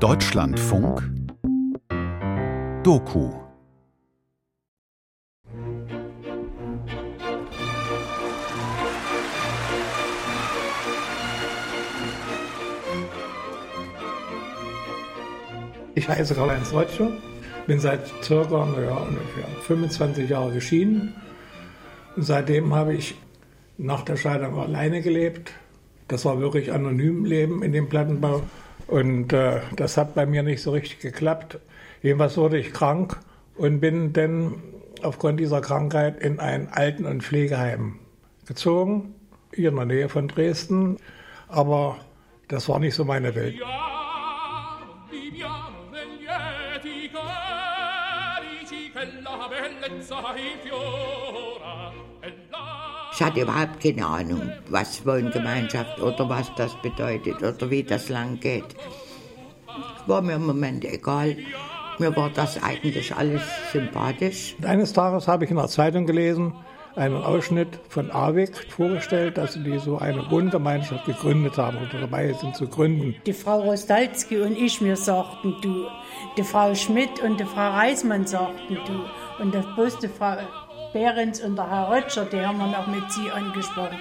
Deutschlandfunk Doku Ich heiße Karl-Heinz Rotscher, bin seit circa naja, ungefähr 25 Jahren geschieden. Und seitdem habe ich nach der Scheidung alleine gelebt. Das war wirklich anonym Leben in dem Plattenbau. Und äh, das hat bei mir nicht so richtig geklappt. Jedenfalls wurde ich krank und bin dann aufgrund dieser Krankheit in ein Alten- und Pflegeheim gezogen, hier in der Nähe von Dresden. Aber das war nicht so meine Welt. Ich hatte überhaupt keine Ahnung, was Wohngemeinschaft oder was das bedeutet oder wie das lang geht. War mir im Moment egal. Mir war das eigentlich alles sympathisch. Eines Tages habe ich in der Zeitung gelesen, einen Ausschnitt von AWIC vorgestellt, dass die so eine Wohngemeinschaft gegründet haben oder dabei sind zu gründen. Die Frau Rostalski und ich, mir sagten du. Die Frau Schmidt und die Frau Reismann sagten du. Und das bloß die Frau Behrens und der Herr Rötscher, die haben wir noch mit sie angesprochen.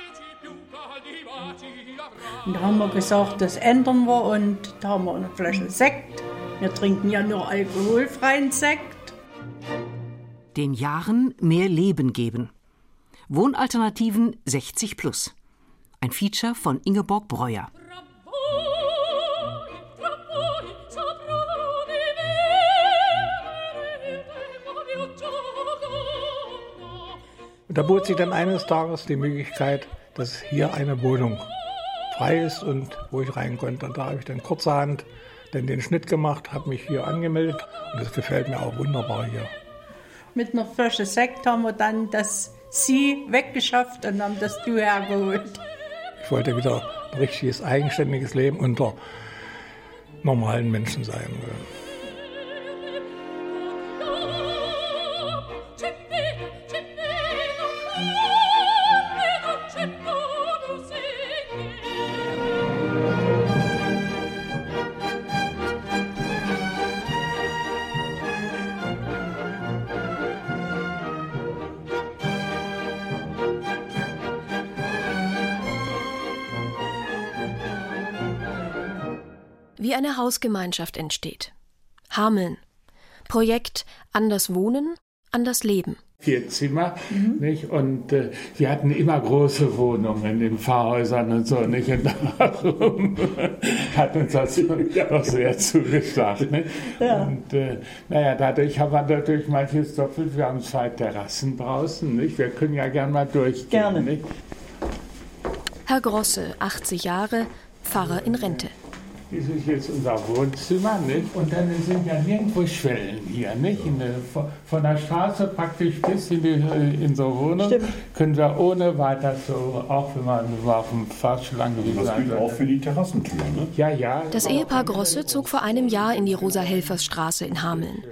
Und da haben wir gesagt, das ändern wir und da haben wir eine Flasche Sekt. Wir trinken ja nur alkoholfreien Sekt. Den Jahren mehr Leben geben. Wohnalternativen 60 plus. Ein Feature von Ingeborg Breuer. Und da bot sich dann eines Tages die Möglichkeit, dass hier eine Wohnung frei ist und wo ich rein konnte. Und da habe ich dann kurzerhand dann den Schnitt gemacht, habe mich hier angemeldet und das gefällt mir auch wunderbar hier. Mit einer Flasche Sekt haben wir dann das Sie weggeschafft und haben das Du hergeholt. Ich wollte wieder ein richtiges eigenständiges Leben unter normalen Menschen sein. Wie eine Hausgemeinschaft entsteht. Hameln. Projekt Anders Wohnen, Anders Leben. Vier Zimmer, nicht? Und äh, wir hatten immer große Wohnungen in Pfarrhäusern und so, nicht? Und darum hat uns das auch sehr zugesagt, nicht? Ja. Und äh, naja, dadurch haben wir natürlich manches doppelt. Wir haben zwei Terrassen draußen, nicht? Wir können ja gern mal durchgehen, Gerne. nicht? Herr Grosse, 80 Jahre, Pfarrer in Rente. Dies ist jetzt unser Wohnzimmer, nicht? Und dann sind ja nirgendwo Schwellen hier, nicht? Der, von- der Straße praktisch bis in, die, in so Wohnung Stimmt. können wir ohne weiter so, auch wenn man so auf dem Fahrstuhl angewiesen Das gilt auch für die Terrassentür, ne? Ja, ja. Das Ehepaar Grosse zog vor einem Jahr in die Rosa-Helfers-Straße in Hameln.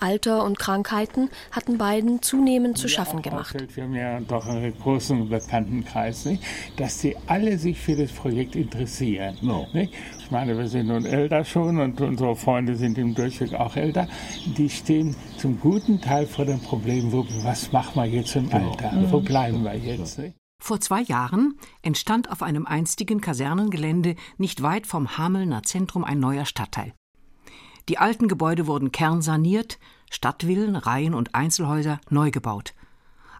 Alter und Krankheiten hatten beiden zunehmend zu schaffen gemacht. Wir haben ja doch einen großen Bekanntenkreis, nicht? dass die alle sich für das Projekt interessieren. No. Meine, wir sind nun älter schon und unsere Freunde sind im Durchweg auch älter. Die stehen zum guten Teil vor dem Problem, wo, was machen wir jetzt im Alter? Wo bleiben wir jetzt? Nicht? Vor zwei Jahren entstand auf einem einstigen Kasernengelände nicht weit vom Hamelner Zentrum ein neuer Stadtteil. Die alten Gebäude wurden kernsaniert, Stadtvillen, Reihen und Einzelhäuser neu gebaut.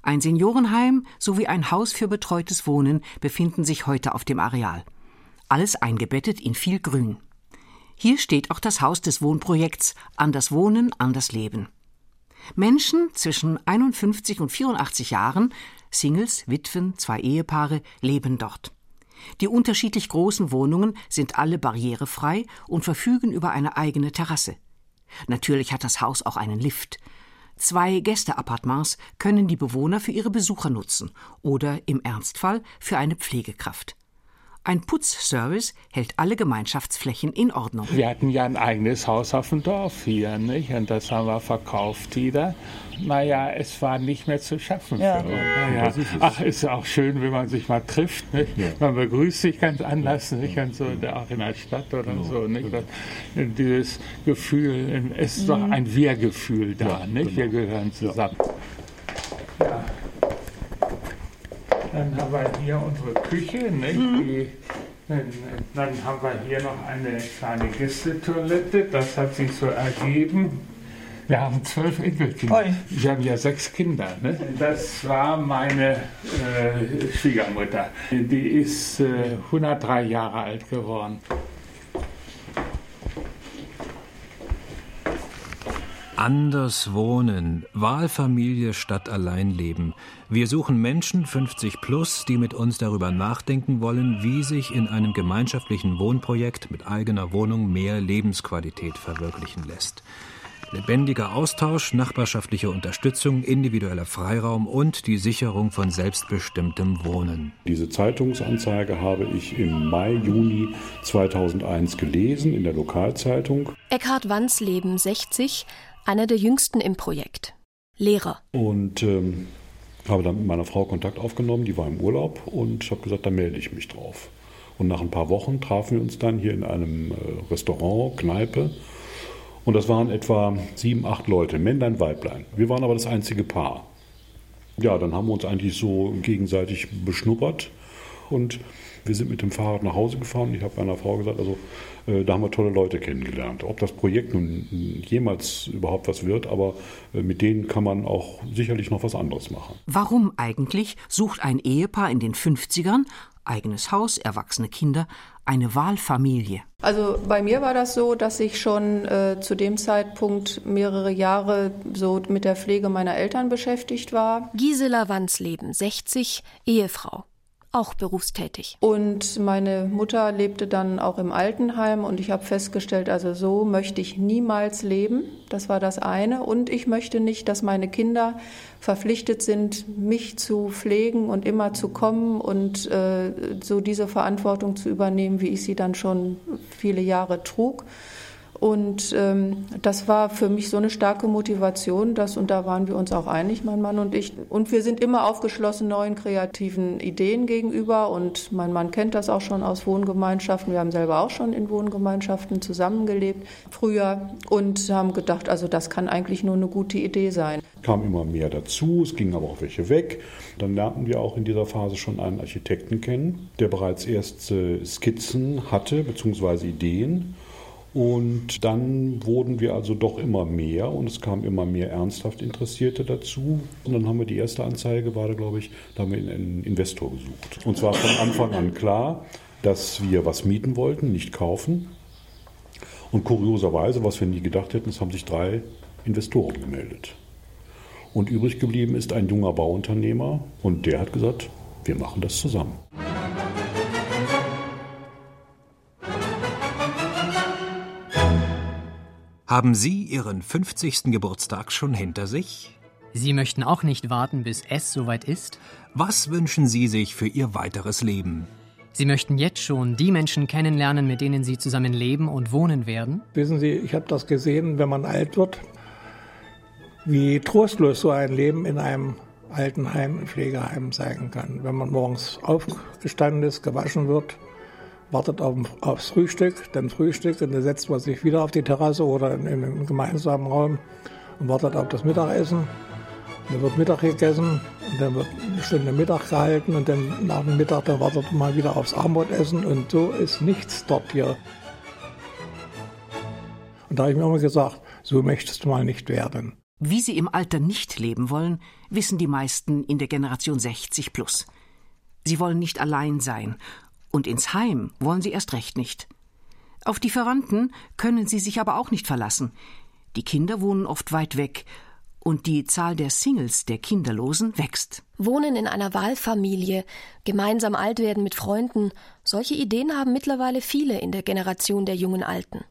Ein Seniorenheim sowie ein Haus für betreutes Wohnen befinden sich heute auf dem Areal. Alles eingebettet in viel Grün. Hier steht auch das Haus des Wohnprojekts Anders Wohnen, Anders Leben. Menschen zwischen 51 und 84 Jahren, Singles, Witwen, zwei Ehepaare, leben dort. Die unterschiedlich großen Wohnungen sind alle barrierefrei und verfügen über eine eigene Terrasse. Natürlich hat das Haus auch einen Lift. Zwei Gästeappartements können die Bewohner für ihre Besucher nutzen oder im Ernstfall für eine Pflegekraft. Ein Putzservice hält alle Gemeinschaftsflächen in Ordnung. Wir hatten ja ein eigenes Haus auf dem Dorf hier, nicht? Und das haben wir verkauft wieder. Naja, es war nicht mehr zu schaffen ja. für uns. Naja. Ist Ach, ist auch schön, wenn man sich mal trifft. Nicht? Ja. Man begrüßt sich ganz anders, nicht? Und so, auch in der Stadt oder genau. so. Nicht? Das, dieses Gefühl, es ist mhm. doch ein Wir-Gefühl da, nicht? Genau. Wir gehören zusammen. Ja. Dann haben wir hier unsere Küche, nicht? Mhm. Die, dann haben wir hier noch eine kleine Gästetoilette, das hat sich so ergeben. Wir haben zwölf Enkelkinder. Oi. Wir haben ja sechs Kinder. Ne? Das war meine äh, Schwiegermutter. Die ist äh, 103 Jahre alt geworden. Anders wohnen, Wahlfamilie statt Alleinleben. Wir suchen Menschen 50 plus, die mit uns darüber nachdenken wollen, wie sich in einem gemeinschaftlichen Wohnprojekt mit eigener Wohnung mehr Lebensqualität verwirklichen lässt. Lebendiger Austausch, nachbarschaftliche Unterstützung, individueller Freiraum und die Sicherung von selbstbestimmtem Wohnen. Diese Zeitungsanzeige habe ich im Mai, Juni 2001 gelesen in der Lokalzeitung. Eckhard Wandsleben, 60, einer der jüngsten im Projekt. Lehrer. Und ähm, habe dann mit meiner Frau Kontakt aufgenommen, die war im Urlaub und habe gesagt, da melde ich mich drauf. Und nach ein paar Wochen trafen wir uns dann hier in einem äh, Restaurant, Kneipe. Und das waren etwa sieben, acht Leute, Männlein, Weiblein. Wir waren aber das einzige Paar. Ja, dann haben wir uns eigentlich so gegenseitig beschnuppert und wir sind mit dem Fahrrad nach Hause gefahren. Ich habe meiner Frau gesagt, also da haben wir tolle Leute kennengelernt. Ob das Projekt nun jemals überhaupt was wird, aber äh, mit denen kann man auch sicherlich noch was anderes machen. Warum eigentlich sucht ein Ehepaar in den 50ern eigenes Haus, erwachsene Kinder, eine Wahlfamilie. Also bei mir war das so, dass ich schon äh, zu dem Zeitpunkt mehrere Jahre so mit der Pflege meiner Eltern beschäftigt war. Gisela Wandsleben, 60, Ehefrau auch berufstätig. Und meine Mutter lebte dann auch im Altenheim und ich habe festgestellt, also so möchte ich niemals leben. Das war das eine. Und ich möchte nicht, dass meine Kinder verpflichtet sind, mich zu pflegen und immer zu kommen und äh, so diese Verantwortung zu übernehmen, wie ich sie dann schon viele Jahre trug. Und ähm, das war für mich so eine starke Motivation, dass, und da waren wir uns auch einig, mein Mann und ich. Und wir sind immer aufgeschlossen neuen kreativen Ideen gegenüber. Und mein Mann kennt das auch schon aus Wohngemeinschaften. Wir haben selber auch schon in Wohngemeinschaften zusammengelebt früher und haben gedacht, also das kann eigentlich nur eine gute Idee sein. Kam immer mehr dazu, es gingen aber auch welche weg. Dann lernten wir auch in dieser Phase schon einen Architekten kennen, der bereits erste Skizzen hatte, beziehungsweise Ideen. Und dann wurden wir also doch immer mehr und es kamen immer mehr ernsthaft Interessierte dazu. Und dann haben wir die erste Anzeige, war da glaube ich, da haben wir einen Investor gesucht. Und zwar von Anfang an klar, dass wir was mieten wollten, nicht kaufen. Und kurioserweise, was wir nie gedacht hätten, es haben sich drei Investoren gemeldet. Und übrig geblieben ist ein junger Bauunternehmer und der hat gesagt, wir machen das zusammen. Haben Sie Ihren 50. Geburtstag schon hinter sich? Sie möchten auch nicht warten, bis es soweit ist? Was wünschen Sie sich für Ihr weiteres Leben? Sie möchten jetzt schon die Menschen kennenlernen, mit denen Sie zusammen leben und wohnen werden? Wissen Sie, ich habe das gesehen, wenn man alt wird, wie trostlos so ein Leben in einem Altenheim, im Pflegeheim sein kann. Wenn man morgens aufgestanden ist, gewaschen wird, wartet auf, aufs Frühstück, dann Frühstück und dann setzt man sich wieder auf die Terrasse oder in, in einen gemeinsamen Raum und wartet auf das Mittagessen. Dann wird Mittag gegessen und dann wird eine Stunde Mittag gehalten und dann nach dem Mittag dann wartet man wieder aufs Abendbrotessen und so ist nichts dort hier. Und da habe ich mir immer gesagt, so möchtest du mal nicht werden. Wie sie im Alter nicht leben wollen, wissen die meisten in der Generation 60 plus. Sie wollen nicht allein sein und ins Heim wollen sie erst recht nicht. Auf die Verwandten können sie sich aber auch nicht verlassen. Die Kinder wohnen oft weit weg, und die Zahl der Singles, der Kinderlosen, wächst. Wohnen in einer Wahlfamilie, gemeinsam alt werden mit Freunden, solche Ideen haben mittlerweile viele in der Generation der jungen Alten.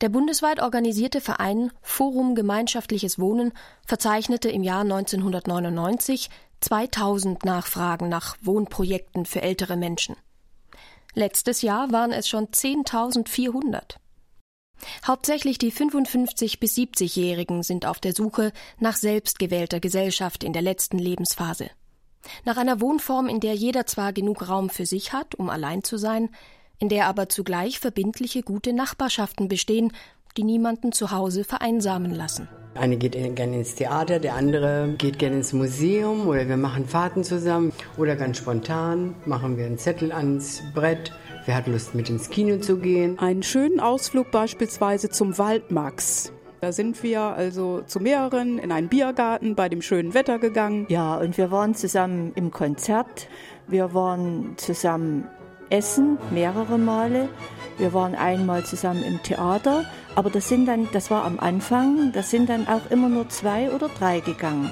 Der bundesweit organisierte Verein Forum Gemeinschaftliches Wohnen verzeichnete im Jahr 1999 2000 Nachfragen nach Wohnprojekten für ältere Menschen. Letztes Jahr waren es schon 10.400. Hauptsächlich die 55 bis 70-Jährigen sind auf der Suche nach selbstgewählter Gesellschaft in der letzten Lebensphase. Nach einer Wohnform, in der jeder zwar genug Raum für sich hat, um allein zu sein, in der aber zugleich verbindliche gute Nachbarschaften bestehen, die niemanden zu Hause vereinsamen lassen. Eine geht gerne ins Theater, der andere geht gerne ins Museum oder wir machen Fahrten zusammen oder ganz spontan machen wir einen Zettel ans Brett. Wer hat Lust mit ins Kino zu gehen? Einen schönen Ausflug beispielsweise zum Waldmax. Da sind wir also zu mehreren in einen Biergarten bei dem schönen Wetter gegangen. Ja, und wir waren zusammen im Konzert. Wir waren zusammen essen, mehrere Male. Wir waren einmal zusammen im Theater. Aber das sind dann, das war am Anfang, das sind dann auch immer nur zwei oder drei gegangen.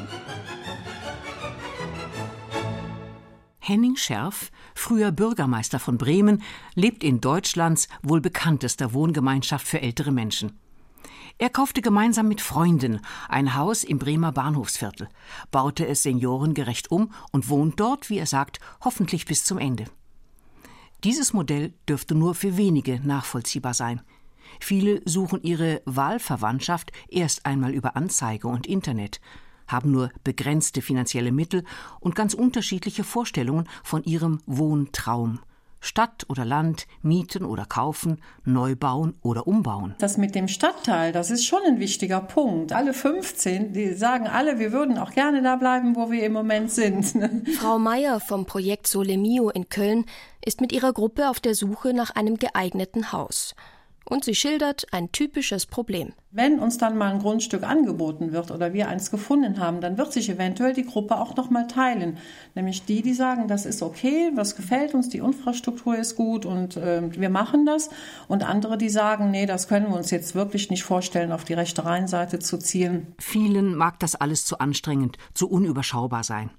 Henning Scherf, früher Bürgermeister von Bremen, lebt in Deutschlands wohl bekanntester Wohngemeinschaft für ältere Menschen. Er kaufte gemeinsam mit Freunden ein Haus im Bremer Bahnhofsviertel, baute es seniorengerecht um und wohnt dort, wie er sagt, hoffentlich bis zum Ende. Dieses Modell dürfte nur für wenige nachvollziehbar sein. Viele suchen ihre Wahlverwandtschaft erst einmal über Anzeige und Internet, haben nur begrenzte finanzielle Mittel und ganz unterschiedliche Vorstellungen von ihrem Wohntraum. Stadt oder Land, mieten oder kaufen, neu bauen oder umbauen. Das mit dem Stadtteil, das ist schon ein wichtiger Punkt. Alle 15, die sagen alle, wir würden auch gerne da bleiben, wo wir im Moment sind. Frau Meier vom Projekt Solemio in Köln ist mit ihrer Gruppe auf der Suche nach einem geeigneten Haus. Und sie schildert ein typisches Problem. Wenn uns dann mal ein Grundstück angeboten wird oder wir eins gefunden haben, dann wird sich eventuell die Gruppe auch noch mal teilen. Nämlich die, die sagen, das ist okay, was gefällt uns, die Infrastruktur ist gut und äh, wir machen das. Und andere, die sagen, nee, das können wir uns jetzt wirklich nicht vorstellen, auf die rechte Rheinseite zu zielen. Vielen mag das alles zu anstrengend, zu unüberschaubar sein.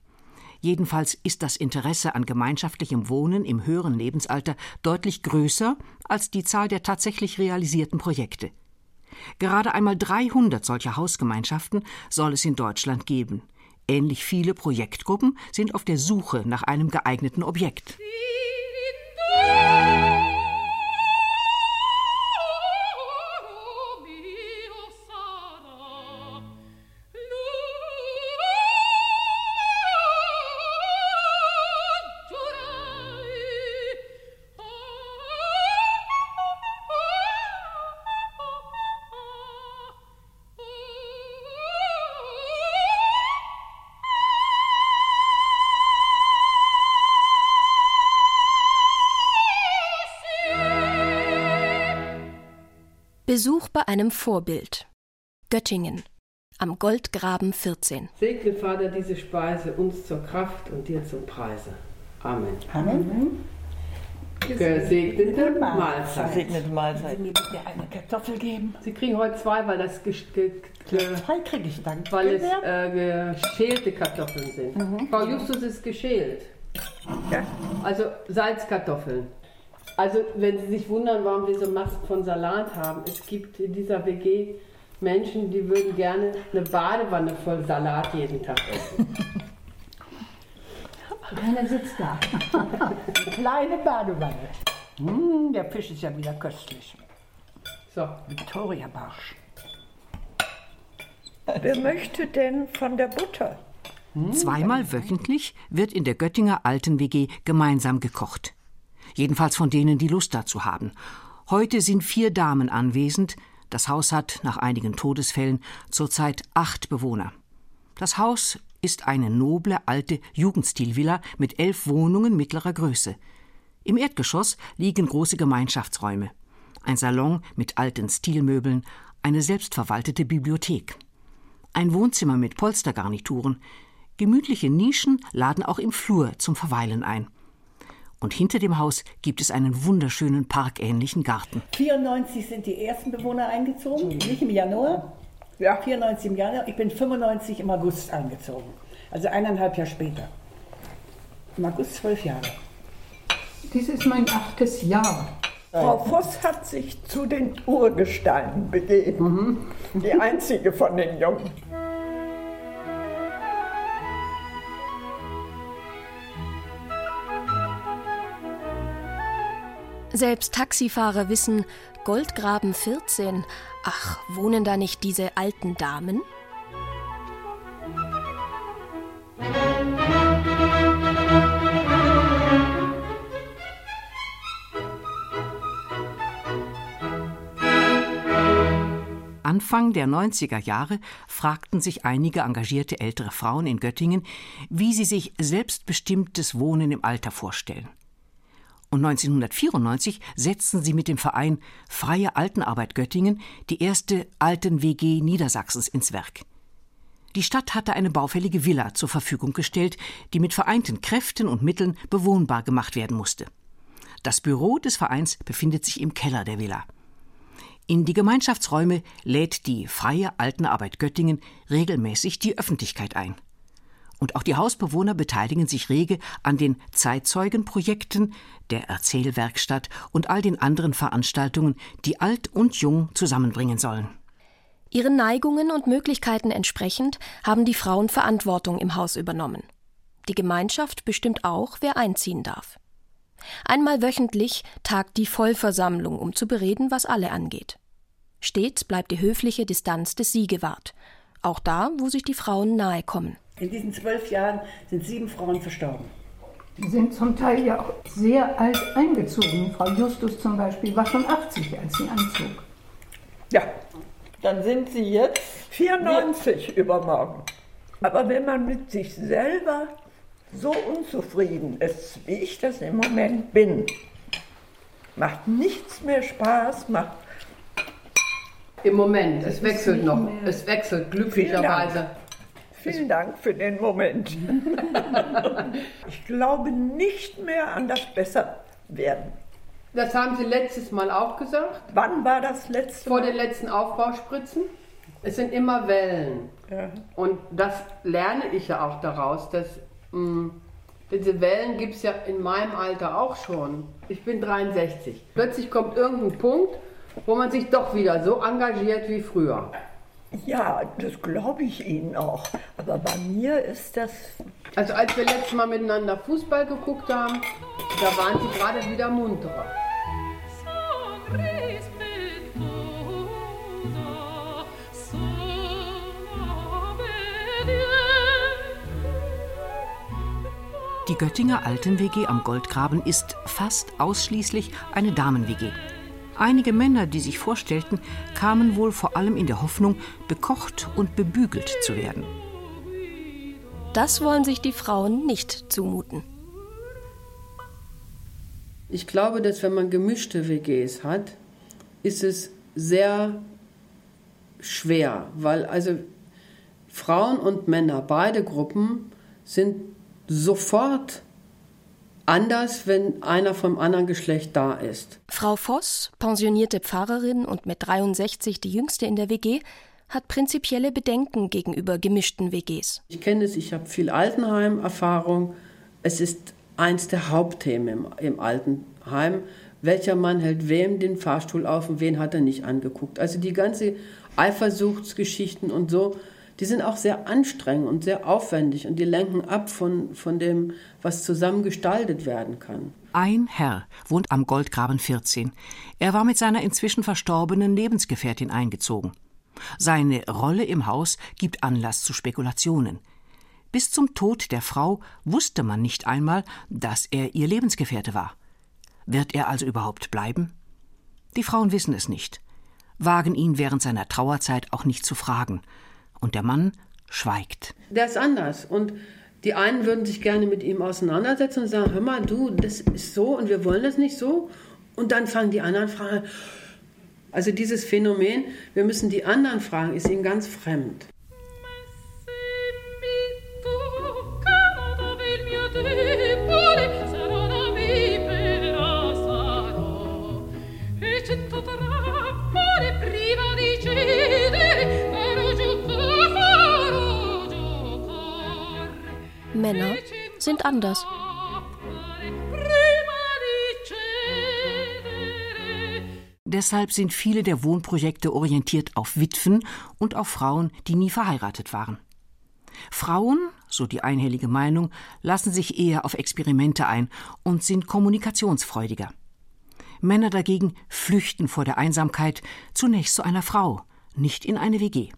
Jedenfalls ist das Interesse an gemeinschaftlichem Wohnen im höheren Lebensalter deutlich größer als die Zahl der tatsächlich realisierten Projekte. Gerade einmal 300 solcher Hausgemeinschaften soll es in Deutschland geben. Ähnlich viele Projektgruppen sind auf der Suche nach einem geeigneten Objekt. Besuch bei einem Vorbild. Göttingen. Am Goldgraben 14. Segne, Vater, diese Speise uns zur Kraft und dir zum Preise. Amen. Amen. Gesegnete Mahlzeit. Gesegnete Mahlzeit. Sie mir bitte eine Kartoffel geben. Sie kriegen heute zwei, weil das ge ge zwei kriege ich dann. Weil es äh, geschälte Kartoffeln sind. Mhm. Frau Justus ist geschält. Ja. Also Salzkartoffeln. Also, wenn Sie sich wundern, warum wir so Masken von Salat haben, es gibt in dieser WG Menschen, die würden gerne eine Badewanne voll Salat jeden Tag essen. Keiner sitzt da. Eine kleine Badewanne. Mmh, der Fisch ist ja wieder köstlich. So. Victoria Barsch. Wer möchte denn von der Butter? Zweimal wöchentlich wird in der Göttinger Alten WG gemeinsam gekocht jedenfalls von denen, die Lust dazu haben. Heute sind vier Damen anwesend. Das Haus hat nach einigen Todesfällen zurzeit acht Bewohner. Das Haus ist eine noble alte Jugendstilvilla mit elf Wohnungen mittlerer Größe. Im Erdgeschoss liegen große Gemeinschaftsräume, ein Salon mit alten Stilmöbeln, eine selbstverwaltete Bibliothek, ein Wohnzimmer mit Polstergarnituren, gemütliche Nischen laden auch im Flur zum Verweilen ein und hinter dem Haus gibt es einen wunderschönen parkähnlichen Garten. 94 sind die ersten Bewohner eingezogen, nicht im Januar. Ja. 94 im Januar. Ich bin 95 im August eingezogen. Also eineinhalb Jahre später. Im August zwölf Jahre. Dies ist mein achtes Jahr. Frau Voss hat sich zu den Urgesteinen begeben. Mhm. Die einzige von den Jungen. Selbst Taxifahrer wissen, Goldgraben 14. Ach, wohnen da nicht diese alten Damen? Anfang der 90er Jahre fragten sich einige engagierte ältere Frauen in Göttingen, wie sie sich selbstbestimmtes Wohnen im Alter vorstellen. Und 1994 setzten sie mit dem Verein Freie Altenarbeit Göttingen die erste Alten-WG Niedersachsens ins Werk. Die Stadt hatte eine baufällige Villa zur Verfügung gestellt, die mit vereinten Kräften und Mitteln bewohnbar gemacht werden musste. Das Büro des Vereins befindet sich im Keller der Villa. In die Gemeinschaftsräume lädt die Freie Altenarbeit Göttingen regelmäßig die Öffentlichkeit ein. Und auch die Hausbewohner beteiligen sich rege an den Zeitzeugenprojekten, der Erzählwerkstatt und all den anderen Veranstaltungen, die alt und jung zusammenbringen sollen. Ihren Neigungen und Möglichkeiten entsprechend haben die Frauen Verantwortung im Haus übernommen. Die Gemeinschaft bestimmt auch, wer einziehen darf. Einmal wöchentlich tagt die Vollversammlung, um zu bereden, was alle angeht. Stets bleibt die höfliche Distanz des Sie gewahrt. Auch da, wo sich die Frauen nahe kommen. In diesen zwölf Jahren sind sieben Frauen verstorben. Die sind zum Teil ja auch sehr alt eingezogen. Frau Justus zum Beispiel war schon 80, als sie anzog. Ja, dann sind sie jetzt 94 übermorgen. Aber wenn man mit sich selber so unzufrieden ist, wie ich das im Moment bin, macht nichts mehr Spaß, macht im Moment, es wechselt noch, mehr. es wechselt glücklicherweise. Vielen Dank für den Moment. ich glaube nicht mehr an das Besserwerden. Das haben Sie letztes Mal auch gesagt. Wann war das letzte Mal? Vor den letzten Aufbauspritzen. Es sind immer Wellen. Ja. Und das lerne ich ja auch daraus, dass mh, hm, diese Wellen gibt es ja in meinem Alter auch schon. Ich bin 63. Plötzlich kommt irgendein Punkt, wo man sich doch wieder so engagiert wie früher. Ja, das glaube ich Ihnen auch. Aber bei mir ist das. Also als wir letztes Mal miteinander Fußball geguckt haben, da waren Sie gerade wieder munterer. Die Göttinger Alten-WG am Goldgraben ist fast ausschließlich eine Damen-WG. Einige Männer, die sich vorstellten, kamen wohl vor allem in der Hoffnung, bekocht und bebügelt zu werden. Das wollen sich die Frauen nicht zumuten. Ich glaube, dass wenn man gemischte WGs hat, ist es sehr schwer, weil also Frauen und Männer, beide Gruppen, sind sofort anders, wenn einer vom anderen Geschlecht da ist. Frau Voss, pensionierte Pfarrerin und mit 63 die jüngste in der WG, hat prinzipielle Bedenken gegenüber gemischten WGs. Ich kenne es, ich habe viel Altenheim-Erfahrung. Es ist eins der Hauptthemen im, im Altenheim. Welcher Mann hält wem den Fahrstuhl auf und wen hat er nicht angeguckt? Also die ganze Eifersuchtsgeschichten und so, die sind auch sehr anstrengend und sehr aufwendig und die lenken ab von, von dem, was zusammen gestaltet werden kann. Ein Herr wohnt am Goldgraben 14. Er war mit seiner inzwischen verstorbenen Lebensgefährtin eingezogen. Seine Rolle im Haus gibt Anlass zu Spekulationen. Bis zum Tod der Frau wusste man nicht einmal, dass er ihr Lebensgefährte war. Wird er also überhaupt bleiben? Die Frauen wissen es nicht, wagen ihn während seiner Trauerzeit auch nicht zu fragen. Und der Mann schweigt. Der ist anders. Und die einen würden sich gerne mit ihm auseinandersetzen und sagen, hör mal, du, das ist so und wir wollen das nicht so. Und dann fangen die anderen fragen. Also dieses Phänomen, wir müssen die anderen fragen, ist ihnen ganz fremd. Sind anders. Deshalb sind viele der Wohnprojekte orientiert auf Witwen und auf Frauen, die nie verheiratet waren. Frauen, so die einhellige Meinung, lassen sich eher auf Experimente ein und sind kommunikationsfreudiger. Männer dagegen flüchten vor der Einsamkeit zunächst zu einer Frau, nicht in eine WG.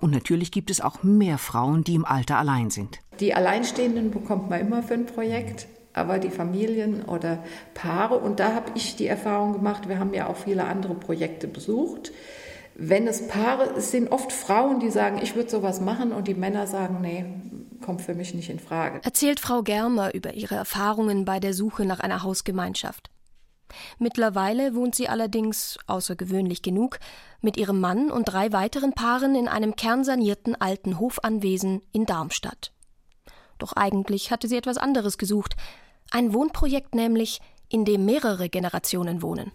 Und natürlich gibt es auch mehr Frauen, die im Alter allein sind. Die Alleinstehenden bekommt man immer für ein Projekt, aber die Familien oder Paare, und da habe ich die Erfahrung gemacht, wir haben ja auch viele andere Projekte besucht. Wenn es Paare, es sind oft Frauen, die sagen, ich würde sowas machen, und die Männer sagen, nee, kommt für mich nicht in Frage. Erzählt Frau Germer über ihre Erfahrungen bei der Suche nach einer Hausgemeinschaft. Mittlerweile wohnt sie allerdings, außergewöhnlich genug, mit ihrem Mann und drei weiteren Paaren in einem kernsanierten alten Hofanwesen in Darmstadt. Doch eigentlich hatte sie etwas anderes gesucht, ein Wohnprojekt nämlich, in dem mehrere Generationen wohnen.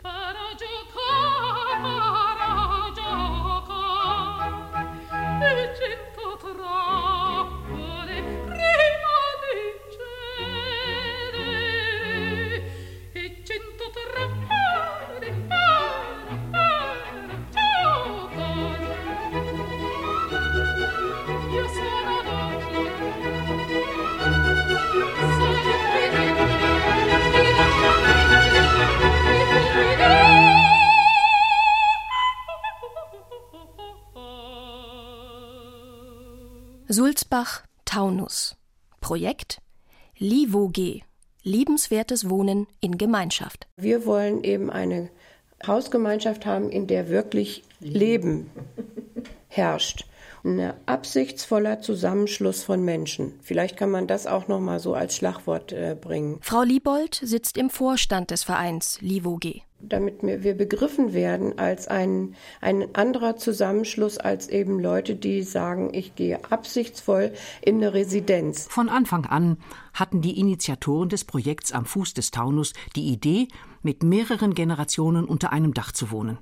Sulzbach, Taunus. Projekt LIVOG, liebenswertes Wohnen in Gemeinschaft. Wir wollen eben eine Hausgemeinschaft haben, in der wirklich Leben herrscht. Ein absichtsvoller Zusammenschluss von Menschen. Vielleicht kann man das auch noch mal so als Schlagwort äh, bringen. Frau Liebold sitzt im Vorstand des Vereins LIVOG damit wir begriffen werden als ein, ein anderer Zusammenschluss als eben Leute, die sagen, ich gehe absichtsvoll in eine Residenz. Von Anfang an hatten die Initiatoren des Projekts am Fuß des Taunus die Idee, mit mehreren Generationen unter einem Dach zu wohnen.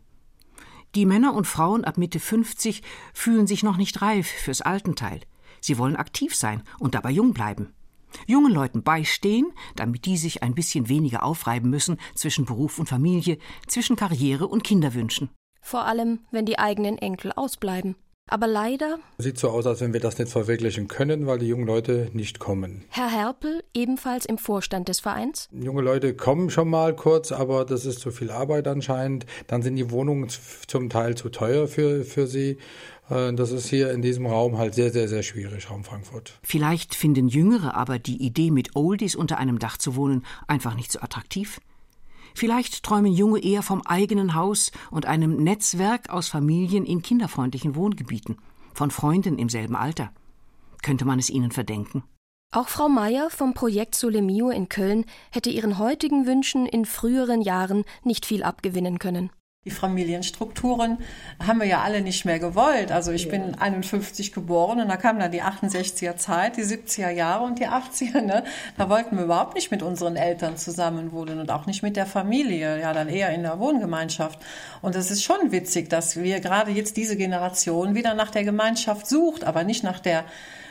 Die Männer und Frauen ab Mitte 50 fühlen sich noch nicht reif fürs Altenteil. Sie wollen aktiv sein und dabei jung bleiben jungen Leuten beistehen, damit die sich ein bisschen weniger aufreiben müssen zwischen Beruf und Familie, zwischen Karriere und Kinderwünschen. Vor allem, wenn die eigenen Enkel ausbleiben. Aber leider sieht so aus, als wenn wir das nicht verwirklichen können, weil die jungen Leute nicht kommen. Herr Herpel, ebenfalls im Vorstand des Vereins. Junge Leute kommen schon mal kurz, aber das ist zu viel Arbeit anscheinend. Dann sind die Wohnungen zum Teil zu teuer für, für sie. Äh, das ist hier in diesem Raum halt sehr, sehr, sehr schwierig, Raum Frankfurt. Vielleicht finden Jüngere aber die Idee, mit Oldies unter einem Dach zu wohnen, einfach nicht so attraktiv. Vielleicht träumen Junge eher vom eigenen Haus und einem Netzwerk aus Familien in kinderfreundlichen Wohngebieten, von Freunden im selben Alter. Könnte man es ihnen verdenken? Auch Frau Meyer vom Projekt Solemio in Köln hätte ihren heutigen Wünschen in früheren Jahren nicht viel abgewinnen können. Die Familienstrukturen haben wir ja alle nicht mehr gewollt. Also ich ja. bin 51 geboren und da kam dann die 68er Zeit, die 70er Jahre und die 80er. Ne? Da wollten wir überhaupt nicht mit unseren Eltern zusammenwohnen und auch nicht mit der Familie, ja dann eher in der Wohngemeinschaft. Und es ist schon witzig, dass wir gerade jetzt diese Generation wieder nach der Gemeinschaft sucht, aber nicht nach der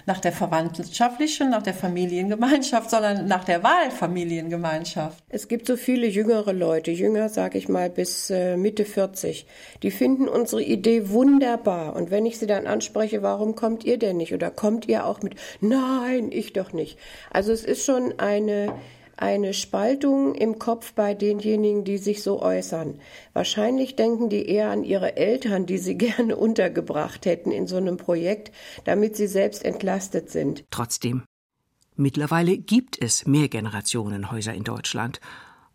nach der verwandtschaftlichen, nach der Familiengemeinschaft, sondern nach der Wahlfamiliengemeinschaft. Es gibt so viele jüngere Leute, jünger sage ich mal bis äh, Mitte 40, die finden unsere Idee wunderbar. Und wenn ich sie dann anspreche, warum kommt ihr denn nicht? Oder kommt ihr auch mit, nein, ich doch nicht. Also es ist schon eine eine Spaltung im Kopf bei denjenigen, die sich so äußern. Wahrscheinlich denken die eher an ihre Eltern, die sie gerne untergebracht hätten in so einem Projekt, damit sie selbst entlastet sind. Trotzdem. Mittlerweile gibt es Mehrgenerationenhäuser in Deutschland.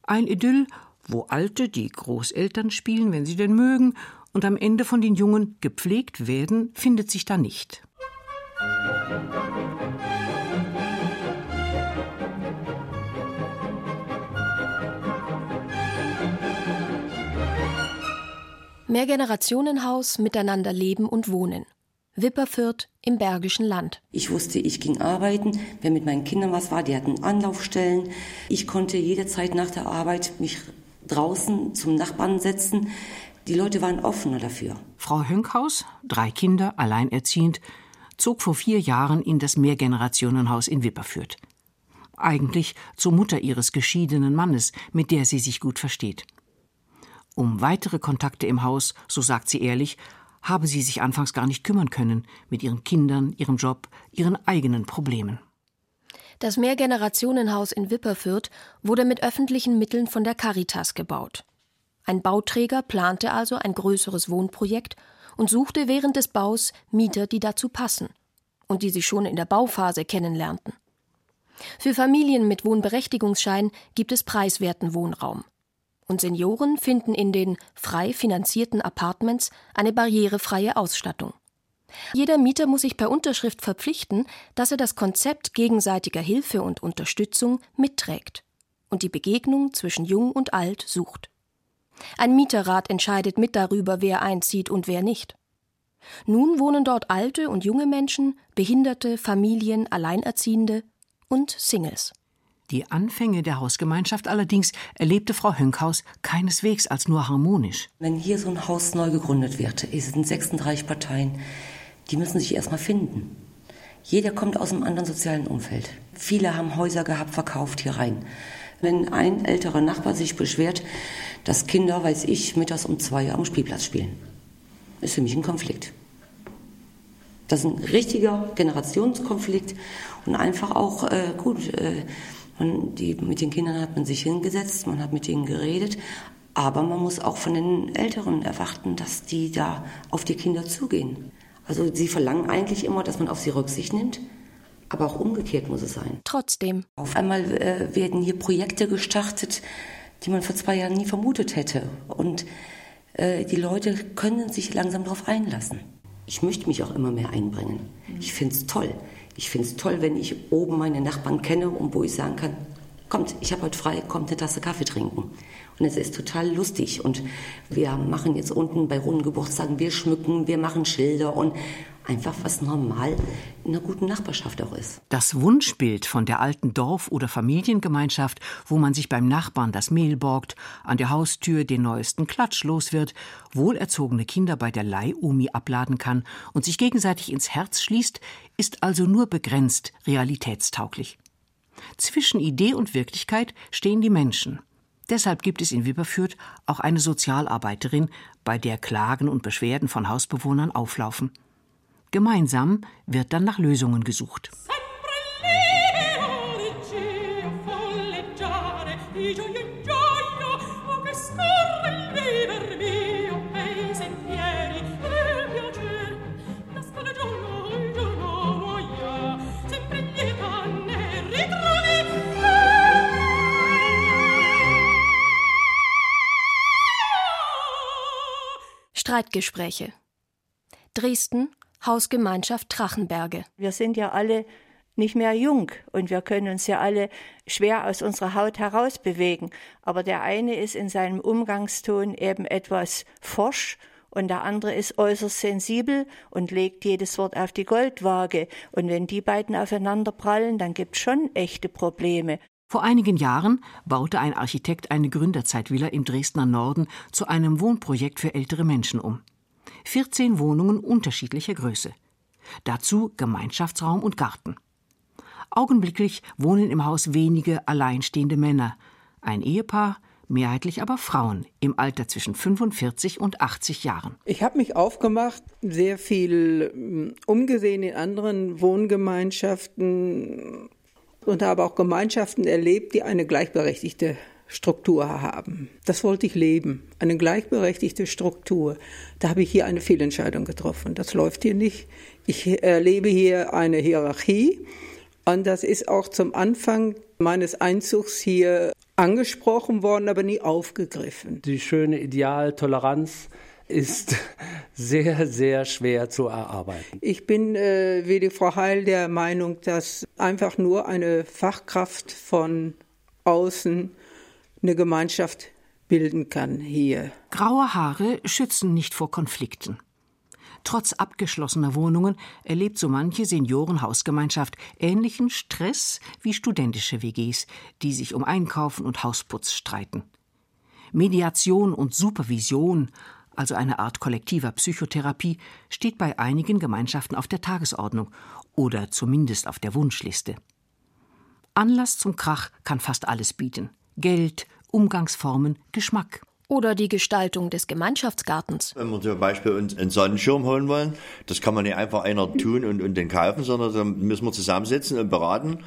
Ein Idyll, wo Alte die Großeltern spielen, wenn sie denn mögen, und am Ende von den Jungen gepflegt werden, findet sich da nicht. Mehrgenerationenhaus miteinander leben und wohnen. Wipperfürth im Bergischen Land. Ich wusste, ich ging arbeiten, wenn mit meinen Kindern was war, die hatten Anlaufstellen. Ich konnte jederzeit nach der Arbeit mich draußen zum Nachbarn setzen. Die Leute waren offener dafür. Frau Hönkhaus, drei Kinder, alleinerziehend, zog vor vier Jahren in das Mehrgenerationenhaus in Wipperfürth. Eigentlich zur Mutter ihres geschiedenen Mannes, mit der sie sich gut versteht. Um weitere Kontakte im Haus, so sagt sie ehrlich, habe sie sich anfangs gar nicht kümmern können mit ihren Kindern, ihrem Job, ihren eigenen Problemen. Das Mehrgenerationenhaus in Wipperfürth wurde mit öffentlichen Mitteln von der Caritas gebaut. Ein Bauträger plante also ein größeres Wohnprojekt und suchte während des Baus Mieter, die dazu passen und die sie schon in der Bauphase kennenlernten. Für Familien mit Wohnberechtigungsschein gibt es preiswerten Wohnraum. Und Senioren finden in den frei finanzierten Apartments eine barrierefreie Ausstattung. Jeder Mieter muss sich per Unterschrift verpflichten, dass er das Konzept gegenseitiger Hilfe und Unterstützung mitträgt und die Begegnung zwischen Jung und Alt sucht. Ein Mieterrat entscheidet mit darüber, wer einzieht und wer nicht. Nun wohnen dort alte und junge Menschen, Behinderte, Familien, Alleinerziehende und Singles. Die Anfänge der Hausgemeinschaft allerdings erlebte Frau Hönkhaus keineswegs als nur harmonisch. Wenn hier so ein Haus neu gegründet wird, es sind 36 Parteien, die müssen sich erstmal finden. Jeder kommt aus einem anderen sozialen Umfeld. Viele haben Häuser gehabt, verkauft hier rein. Wenn ein älterer Nachbar sich beschwert, dass Kinder, weiß ich, mittags um zwei Uhr am Spielplatz spielen, ist für mich ein Konflikt. Das ist ein richtiger Generationskonflikt und einfach auch äh, gut. Äh, man, die, mit den Kindern hat man sich hingesetzt, man hat mit ihnen geredet, aber man muss auch von den Älteren erwarten, dass die da auf die Kinder zugehen. Also sie verlangen eigentlich immer, dass man auf sie Rücksicht nimmt, aber auch umgekehrt muss es sein. Trotzdem. Auf einmal äh, werden hier Projekte gestartet, die man vor zwei Jahren nie vermutet hätte. Und äh, die Leute können sich langsam darauf einlassen. Ich möchte mich auch immer mehr einbringen. Ich finde es toll. Ich finde es toll, wenn ich oben meine Nachbarn kenne und wo ich sagen kann, kommt, ich habe heute frei, kommt eine Tasse Kaffee trinken. Und es ist total lustig. Und wir machen jetzt unten bei runden Geburtstagen, wir schmücken, wir machen Schilder und einfach was normal in einer guten Nachbarschaft auch ist. Das Wunschbild von der alten Dorf- oder Familiengemeinschaft, wo man sich beim Nachbarn das Mehl borgt, an der Haustür den neuesten Klatsch los wird, wohlerzogene Kinder bei der Leihomi abladen kann und sich gegenseitig ins Herz schließt, ist also nur begrenzt realitätstauglich. Zwischen Idee und Wirklichkeit stehen die Menschen. Deshalb gibt es in Wipperfürth auch eine Sozialarbeiterin, bei der Klagen und Beschwerden von Hausbewohnern auflaufen. Gemeinsam wird dann nach Lösungen gesucht. Streitgespräche. Dresden, Hausgemeinschaft Trachenberge. Wir sind ja alle nicht mehr jung und wir können uns ja alle schwer aus unserer Haut herausbewegen. Aber der eine ist in seinem Umgangston eben etwas forsch und der andere ist äußerst sensibel und legt jedes Wort auf die Goldwaage. Und wenn die beiden aufeinander prallen, dann gibt es schon echte Probleme. Vor einigen Jahren baute ein Architekt eine Gründerzeitvilla im Dresdner Norden zu einem Wohnprojekt für ältere Menschen um. 14 Wohnungen unterschiedlicher Größe. Dazu Gemeinschaftsraum und Garten. Augenblicklich wohnen im Haus wenige alleinstehende Männer, ein Ehepaar, mehrheitlich aber Frauen im Alter zwischen 45 und 80 Jahren. Ich habe mich aufgemacht, sehr viel hm, umgesehen in anderen Wohngemeinschaften und habe auch Gemeinschaften erlebt, die eine gleichberechtigte Struktur haben. Das wollte ich leben, eine gleichberechtigte Struktur. Da habe ich hier eine Fehlentscheidung getroffen. Das läuft hier nicht. Ich erlebe hier eine Hierarchie und das ist auch zum Anfang meines Einzugs hier angesprochen worden, aber nie aufgegriffen. Die schöne Idealtoleranz ist sehr, sehr schwer zu erarbeiten. Ich bin äh, wie die Frau Heil der Meinung, dass einfach nur eine Fachkraft von außen eine Gemeinschaft bilden kann hier. Graue Haare schützen nicht vor Konflikten. Trotz abgeschlossener Wohnungen erlebt so manche Seniorenhausgemeinschaft ähnlichen Stress wie studentische WGs, die sich um Einkaufen und Hausputz streiten. Mediation und Supervision, also eine Art kollektiver Psychotherapie, steht bei einigen Gemeinschaften auf der Tagesordnung oder zumindest auf der Wunschliste. Anlass zum Krach kann fast alles bieten. Geld, Umgangsformen, Geschmack. Oder die Gestaltung des Gemeinschaftsgartens. Wenn wir zum Beispiel uns einen Sonnenschirm holen wollen, das kann man nicht einfach einer tun und, und den kaufen, sondern da müssen wir zusammensitzen und beraten.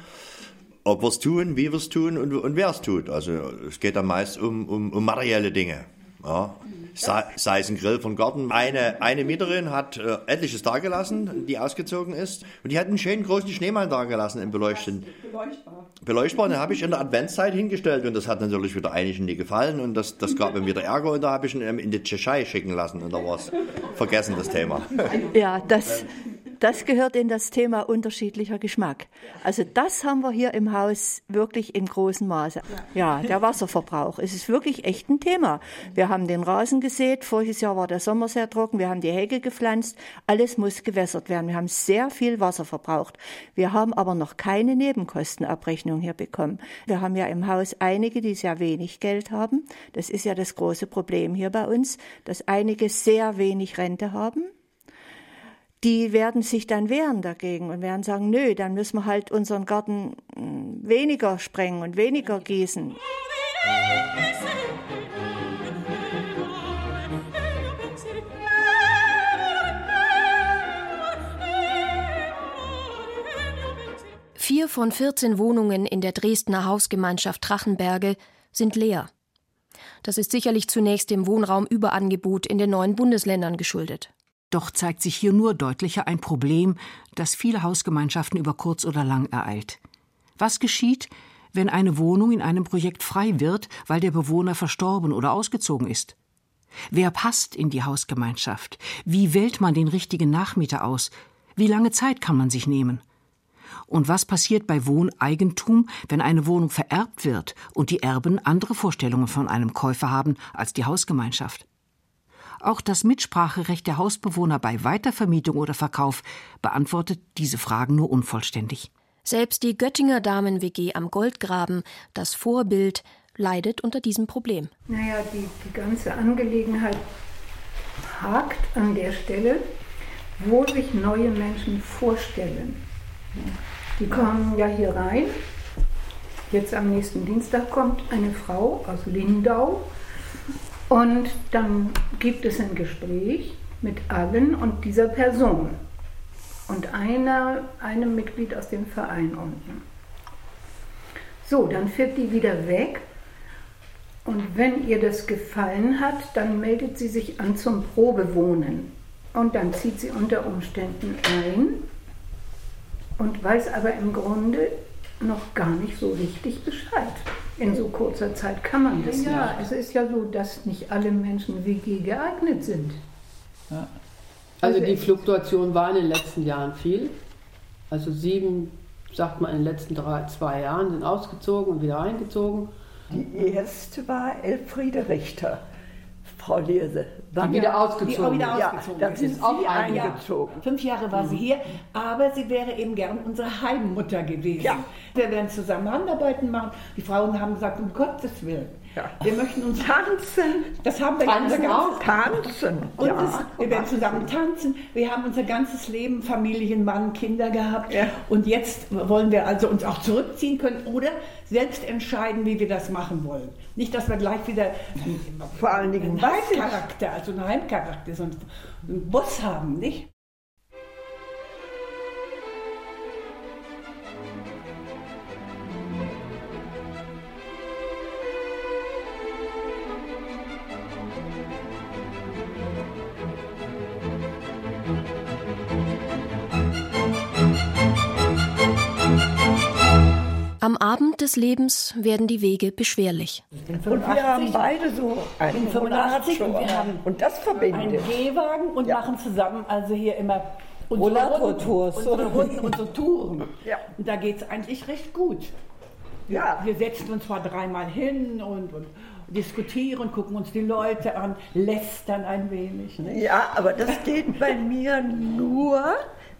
ob wir es tun, wie wir es tun und, und wer es tut. Also es geht dann meist um, um, um materielle Dinge. Ja. Sei, sei es ein Grill von Garten. Eine, eine Mieterin hat äh, etliches dagelassen, die ausgezogen ist. Und die hat einen schönen großen Schneemann dagelassen im Beleuchten. Beleuchtbar. Beleuchtbar, den habe ich in der Adventszeit hingestellt und das hat natürlich wieder einigen nie gefallen und das, das gab mir wieder Ärger und da habe ich ihn in die Tschechei schicken lassen und da war es vergessen, das Thema. Ja, das, das gehört in das Thema unterschiedlicher Geschmack. Also das haben wir hier im Haus wirklich im großen Maße. Ja, der Wasserverbrauch. Es ist wirklich echt ein Thema. Wir haben den Rasen gesät, voriges Jahr war der Sommer sehr trocken, wir haben die Hecke gepflanzt, alles muss gewässert werden. Wir haben sehr viel Wasser verbraucht. Wir haben aber noch keine Nebenkostenabrechnung hier bekommen. Wir haben ja im Haus einige, die sehr wenig Geld haben. Das ist ja das große Problem hier bei uns, dass einige sehr wenig Rente haben die werden sich dann wehren dagegen und werden sagen, nö, dann müssen wir halt unseren Garten hm, weniger sprengen und weniger gießen. Vier von 14 Wohnungen in der Dresdner Hausgemeinschaft Drachenberge sind leer. Das ist sicherlich zunächst dem Wohnraumüberangebot in den neuen Bundesländern geschuldet. Doch zeigt sich hier nur deutlicher ein Problem, das viele Hausgemeinschaften über kurz oder lang ereilt. Was geschieht, wenn eine Wohnung in einem Projekt frei wird, weil der Bewohner verstorben oder ausgezogen ist? Wer passt in die Hausgemeinschaft? Wie wählt man den richtigen Nachmieter aus? Wie lange Zeit kann man sich nehmen? Und was passiert bei Wohneigentum, wenn eine Wohnung vererbt wird und die Erben andere Vorstellungen von einem Käufer haben als die Hausgemeinschaft? Auch das Mitspracherecht der Hausbewohner bei Weitervermietung oder Verkauf beantwortet diese Fragen nur unvollständig. Selbst die Göttinger Damen-WG am Goldgraben, das Vorbild, leidet unter diesem Problem. Naja, die, die ganze Angelegenheit hakt an der Stelle, wo sich neue Menschen vorstellen. Die kommen ja hier rein. Jetzt am nächsten Dienstag kommt eine Frau aus Lindau und dann gibt es ein Gespräch mit allen und dieser Person und einer, einem Mitglied aus dem Verein unten. So, dann fährt die wieder weg und wenn ihr das gefallen hat, dann meldet sie sich an zum Probewohnen und dann zieht sie unter Umständen ein und weiß aber im Grunde noch gar nicht so richtig Bescheid. In so kurzer Zeit kann man das ja, nicht. Es ist ja so, dass nicht alle Menschen WG geeignet sind. Ja. Also, also die Fluktuation war in den letzten Jahren viel. Also sieben, sagt man, in den letzten drei, zwei Jahren sind ausgezogen und wieder eingezogen. Die erste war Elfriede Richter. Frau Lese. War die wieder ausgezogen. Die wieder ausgezogen. Ja, dann sind sie auch eingezogen. Fünf Jahre war sie hier, aber sie wäre eben gern unsere Heimmutter gewesen. Ja. Wir werden zusammen Handarbeiten machen. Die Frauen haben gesagt, um Gottes Willen, ja. Wir möchten uns tanzen. Das haben wir tanzen auch. Tanzen. Und ja. das, wir werden zusammen tanzen. Wir haben unser ganzes Leben Familien, Mann, Kinder gehabt. Ja. Und jetzt wollen wir also uns auch zurückziehen können oder selbst entscheiden, wie wir das machen wollen. Nicht, dass wir gleich wieder vor allen Dingen einen Heimcharakter, also einen Heimcharakter, so einen Boss haben, nicht? Abend des Lebens werden die Wege beschwerlich. Und wir haben beide so einen 85 und wir haben und das verbindet. einen Gehwagen und ja. machen zusammen also hier immer unsere Runden, unsere Runden, unsere Touren. Ja. Und da geht es eigentlich recht gut. Ja. Wir setzen uns zwar dreimal hin und, und diskutieren, gucken uns die Leute an, lästern ein wenig. Nicht? Ja, aber das geht bei mir nur,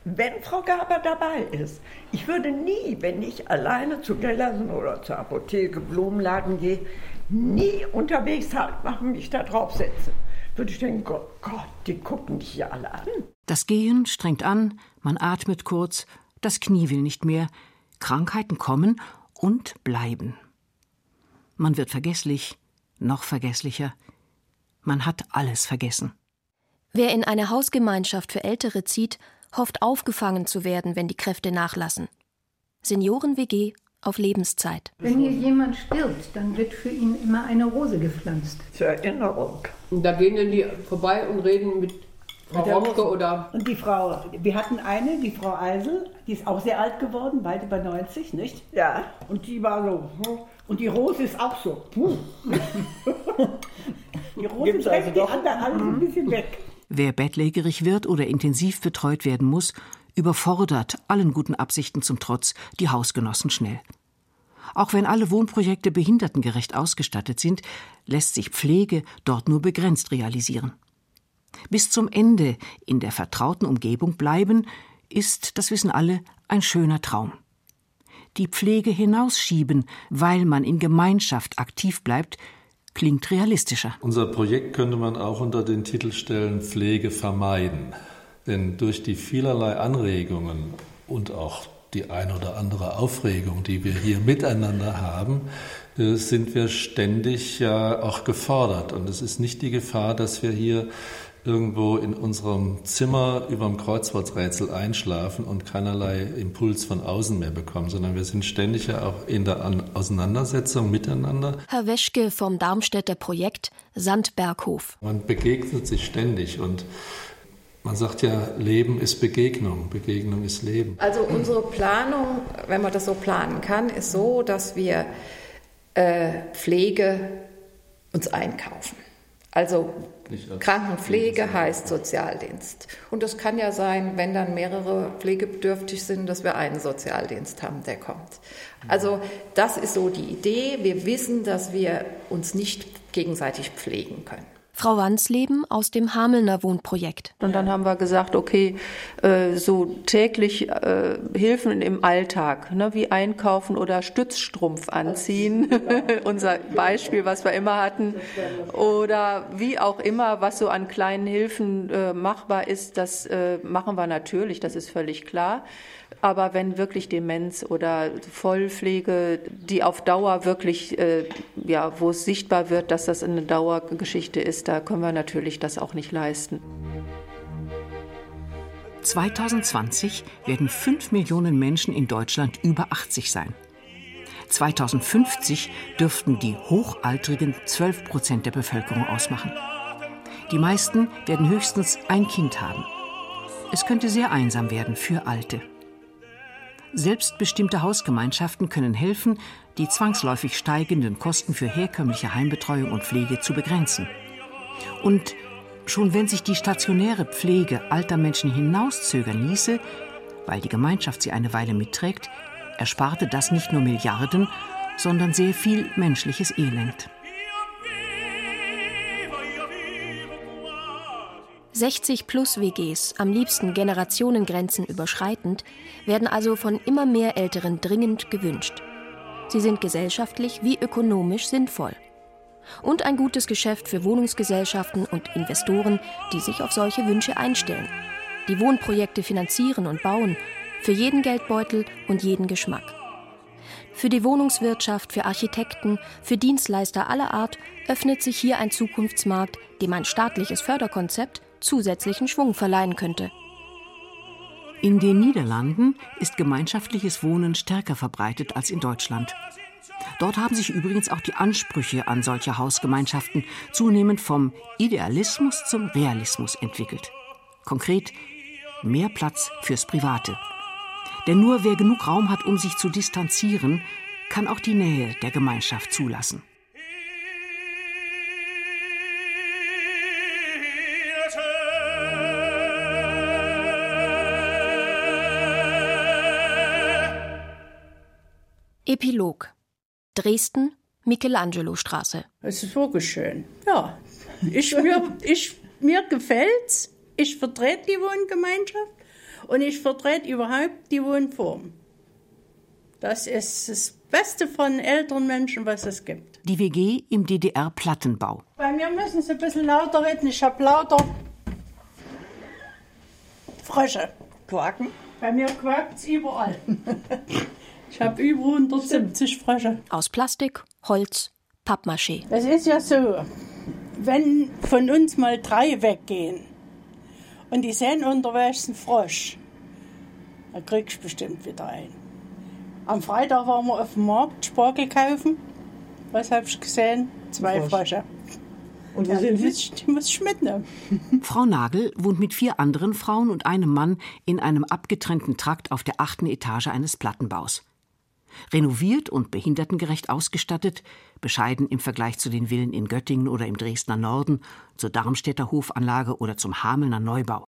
wenn Frau Gaber dabei ist. Ich würde nie, wenn ich alleine zu Gellersen oder zur Apotheke, Blumenladen gehe, nie unterwegs halt machen, mich da draufsetzen. Würde ich denken, Gott, Gott, die gucken dich ja alle an. Das Gehen strengt an, man atmet kurz, das Knie will nicht mehr, Krankheiten kommen und bleiben. Man wird vergesslich, noch vergesslicher. Man hat alles vergessen. Wer in eine Hausgemeinschaft für Ältere zieht, hofft aufgefangen zu werden, wenn die Kräfte nachlassen. Senioren-WG auf Lebenszeit. Wenn hier jemand stirbt, dann wird für ihn immer eine Rose gepflanzt. Zur Erinnerung. Und da gehen dann die vorbei und reden mit Frau Rose. oder. Und die Frau, wir hatten eine, die Frau Eisel, die ist auch sehr alt geworden, weit über 90, nicht? Ja. Und die war so. hm. Und die Rose ist auch so. Puh. Die Rose Gibt's also trägt die anderen alles ein bisschen weg. Wer bettlägerig wird oder intensiv betreut werden muss, überfordert allen guten Absichten zum Trotz die Hausgenossen schnell. Auch wenn alle Wohnprojekte behindertengerecht ausgestattet sind, lässt sich Pflege dort nur begrenzt realisieren. Bis zum Ende in der vertrauten Umgebung bleiben, ist, das wissen alle, ein schöner Traum. Die Pflege hinausschieben, weil man in Gemeinschaft aktiv bleibt, klingt realistischer. Unser Projekt könnte man auch unter den Titel stellen Pflege vermeiden. Denn durch die vielerlei Anregungen und auch die ein oder andere Aufregung, die wir hier miteinander haben, äh, sind wir ständig ja auch gefordert. Und es ist nicht die Gefahr, dass wir hier irgendwo in unserem Zimmer über dem Kreuzworträtsel einschlafen und keinerlei Impuls von außen mehr bekommen, sondern wir sind ständig ja auch in der An Auseinandersetzung miteinander. Herr Weschke vom Darmstädter Projekt Sandberghof. Man begegnet sich ständig und man sagt ja, Leben ist Begegnung, Begegnung ist Leben. Also unsere Planung, wenn man das so planen kann, ist so, dass wir äh, Pflege uns einkaufen. Also Krankenpflege heißt Sozialdienst. Und es kann ja sein, wenn dann mehrere pflegebedürftig sind, dass wir einen Sozialdienst haben, der kommt. Also das ist so die Idee. Wir wissen, dass wir uns nicht gegenseitig pflegen können. Frau Wansleben aus dem Hamelner Wohnprojekt. Und dann haben wir gesagt, okay, äh, so täglich äh, Hilfen im Alltag, ne, wie einkaufen oder Stützstrumpf anziehen, unser Beispiel, was wir immer hatten, oder wie auch immer, was so an kleinen Hilfen äh, machbar ist, das machen wir natürlich, das ist völlig klar. Aber wenn wirklich Demenz oder Vollpflege, die auf Dauer wirklich, äh, ja, wo es sichtbar wird, dass das eine Dauergeschichte ist, da können wir natürlich das auch nicht leisten. 2020 werden 5 Millionen Menschen in Deutschland über 80 sein. 2050 dürften die Hochaltrigen 12 Prozent der Bevölkerung ausmachen. Die meisten werden höchstens ein Kind haben. Es könnte sehr einsam werden für Alte. Selbstbestimmte Hausgemeinschaften können helfen, die zwangsläufig steigenden Kosten für herkömmliche Heimbetreuung und Pflege zu begrenzen. Und schon wenn sich die stationäre Pflege alter Menschen hinauszögern ließe, weil die Gemeinschaft sie eine Weile mitträgt, ersparte das nicht nur Milliarden, sondern sehr viel menschliches Elend. 60 plus WGs, am liebsten Generationengrenzen überschreitend, werden also von immer mehr Älteren dringend gewünscht. Sie sind gesellschaftlich wie ökonomisch sinnvoll. Und ein gutes Geschäft für Wohnungsgesellschaften und Investoren, die sich auf solche Wünsche einstellen. Die Wohnprojekte finanzieren und bauen, für jeden Geldbeutel und jeden Geschmack. Für die Wohnungswirtschaft, für Architekten, für Dienstleister aller Art öffnet sich hier ein Zukunftsmarkt, dem ein staatliches Förderkonzept zusätzlichen Schwung verleihen könnte. In den Niederlanden ist gemeinschaftliches Wohnen stärker verbreitet als in Deutschland. Dort haben sich übrigens auch die Ansprüche an solche Hausgemeinschaften zunehmend vom Idealismus zum Realismus entwickelt. Konkret mehr Platz fürs Private. Denn nur wer genug Raum hat, um sich zu distanzieren, kann auch die Nähe der Gemeinschaft zulassen. Epilog Dresden, Michelangelo-Straße. Es ist wirklich schön. Ja, ich, mir, ich, mir gefällt's. Ich vertrete die Wohngemeinschaft und ich vertrete überhaupt die Wohnform. Das ist das Beste von älteren Menschen, was es gibt. Die WG im DDR-Plattenbau. Bei mir müssen Sie ein bisschen lauter reden. Ich habe lauter Frösche. Quaken? Bei mir quakt's überall. Ich habe über 170 Frösche. Aus Plastik, Holz, Pappmaché. Es ist ja so, wenn von uns mal drei weggehen und die sehen unterwegs einen Frosch, dann kriegst du bestimmt wieder einen. Am Freitag waren wir auf dem Markt Spargel kaufen. Was habe ich gesehen? Zwei Frösche. Und wo ja, sind die muss, die muss ich mitnehmen. Frau Nagel wohnt mit vier anderen Frauen und einem Mann in einem abgetrennten Trakt auf der achten Etage eines Plattenbaus. Renoviert und behindertengerecht ausgestattet, bescheiden im Vergleich zu den Villen in Göttingen oder im Dresdner Norden, zur Darmstädter Hofanlage oder zum Hamelner Neubau.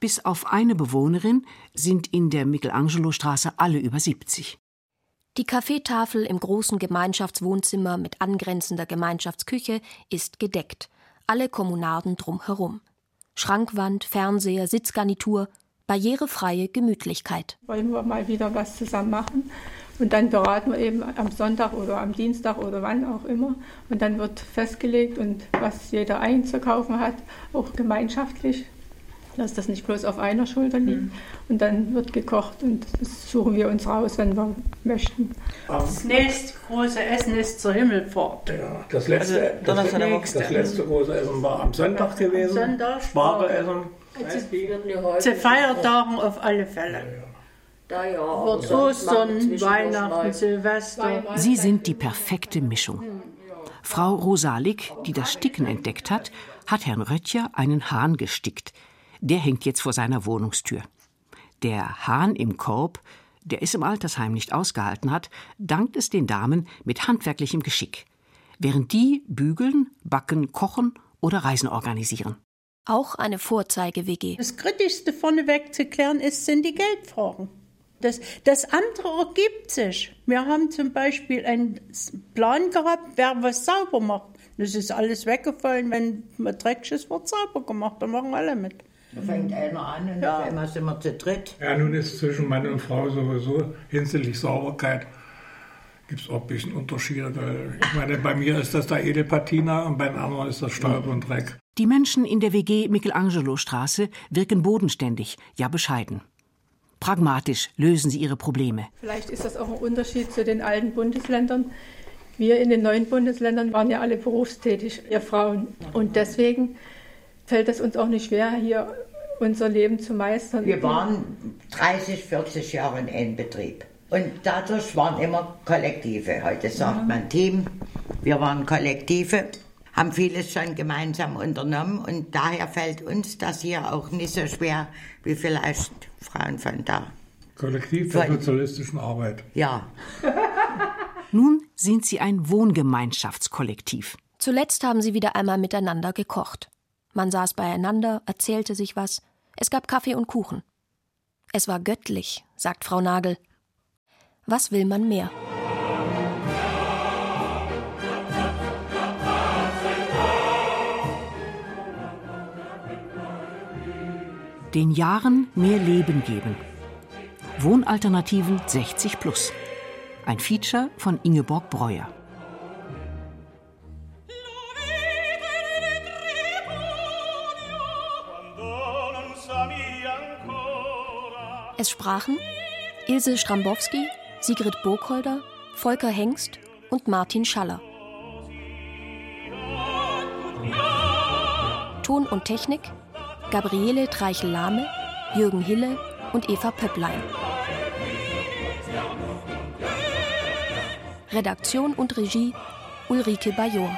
Bis auf eine Bewohnerin sind in der Michelangelo-Straße alle über 70. Die Kaffeetafel im großen Gemeinschaftswohnzimmer mit angrenzender Gemeinschaftsküche ist gedeckt. Alle Kommunarden drumherum. Schrankwand, Fernseher, Sitzgarnitur, barrierefreie Gemütlichkeit. Wollen wir mal wieder was zusammen machen? Und dann beraten wir eben am Sonntag oder am Dienstag oder wann auch immer. Und dann wird festgelegt und was jeder einzukaufen hat, auch gemeinschaftlich dass das nicht bloß auf einer Schulter liegt. Mhm. Und dann wird gekocht und das suchen wir uns raus, wenn wir möchten. Das nächste große Essen ist zur Himmelfahrt. Ja, das letzte, also, das, das, das, letzte große Essen war am Sonntag gewesen. Am Sonntag. Ware Zu Feiertagen auf alle Fälle. Da ja, Ostern, Weihnachten, Silvester. Sie sind die perfekte Mischung. Frau Rosalik, die das Sticken entdeckt hat, hat Herrn Röttcher einen Hahn gestickt – der hängt jetzt vor seiner Wohnungstür. Der Hahn im Korb, der es im Altersheim nicht ausgehalten hat, dankt es den Damen mit handwerklichem Geschick, während die bügeln, backen, kochen oder Reisen organisieren. Auch eine Vorzeige-WG. Das Kritischste vorneweg zu klären ist, sind die Geldfragen. Das, das andere ergibt sich. Wir haben zum Beispiel einen Plan gehabt, wer was sauber macht. Das ist alles weggefallen. Wenn man dreckig ist, wird sauber gemacht. Da machen alle mit. Da fängt einer an und ja. auf einmal sind wir zu dritt. Ja, nun ist zwischen Mann und Frau sowieso hinsichtlich Sauberkeit gibt es auch ein bisschen Unterschiede. Ich meine, bei mir ist das der Edelpatina und bei den anderen ist das Staub und Dreck. Die Menschen in der WG Michelangelo-Straße wirken bodenständig, ja bescheiden. Pragmatisch lösen sie ihre Probleme. Vielleicht ist das auch ein Unterschied zu den alten Bundesländern. Wir in den neuen Bundesländern waren ja alle berufstätig, ihr Frauen. Und deswegen fällt es uns auch nicht schwer, hier unser Leben zu meistern. Wir waren 30, 40 Jahre in einem Betrieb. Und dadurch waren immer Kollektive. Heute sagt ja. man Team. Wir waren Kollektive, haben vieles schon gemeinsam unternommen und daher fällt uns das hier auch nicht so schwer wie vielleicht Frauen von da. Kollektiv der von, sozialistischen Arbeit. Ja. Nun sind sie ein Wohngemeinschaftskollektiv. Zuletzt haben sie wieder einmal miteinander gekocht. Man saß beieinander, erzählte sich was. Es gab Kaffee und Kuchen. Es war göttlich, sagt Frau Nagel. Was will man mehr? Den Jahren mehr Leben geben. Wohnalternativen 60 plus. Ein Feature von Ingeborg Breuer. Es sprachen Ilse Strambowski, Sigrid Burkholder, Volker Hengst und Martin Schaller. Ton und Technik Gabriele Treichel-Lahme, Jürgen Hille und Eva Pöpplein. Redaktion und Regie Ulrike Bajor.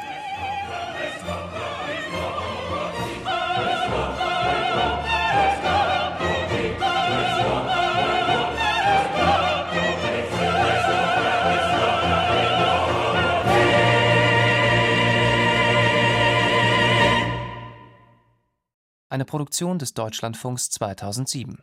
Eine Produktion des Deutschlandfunks 2007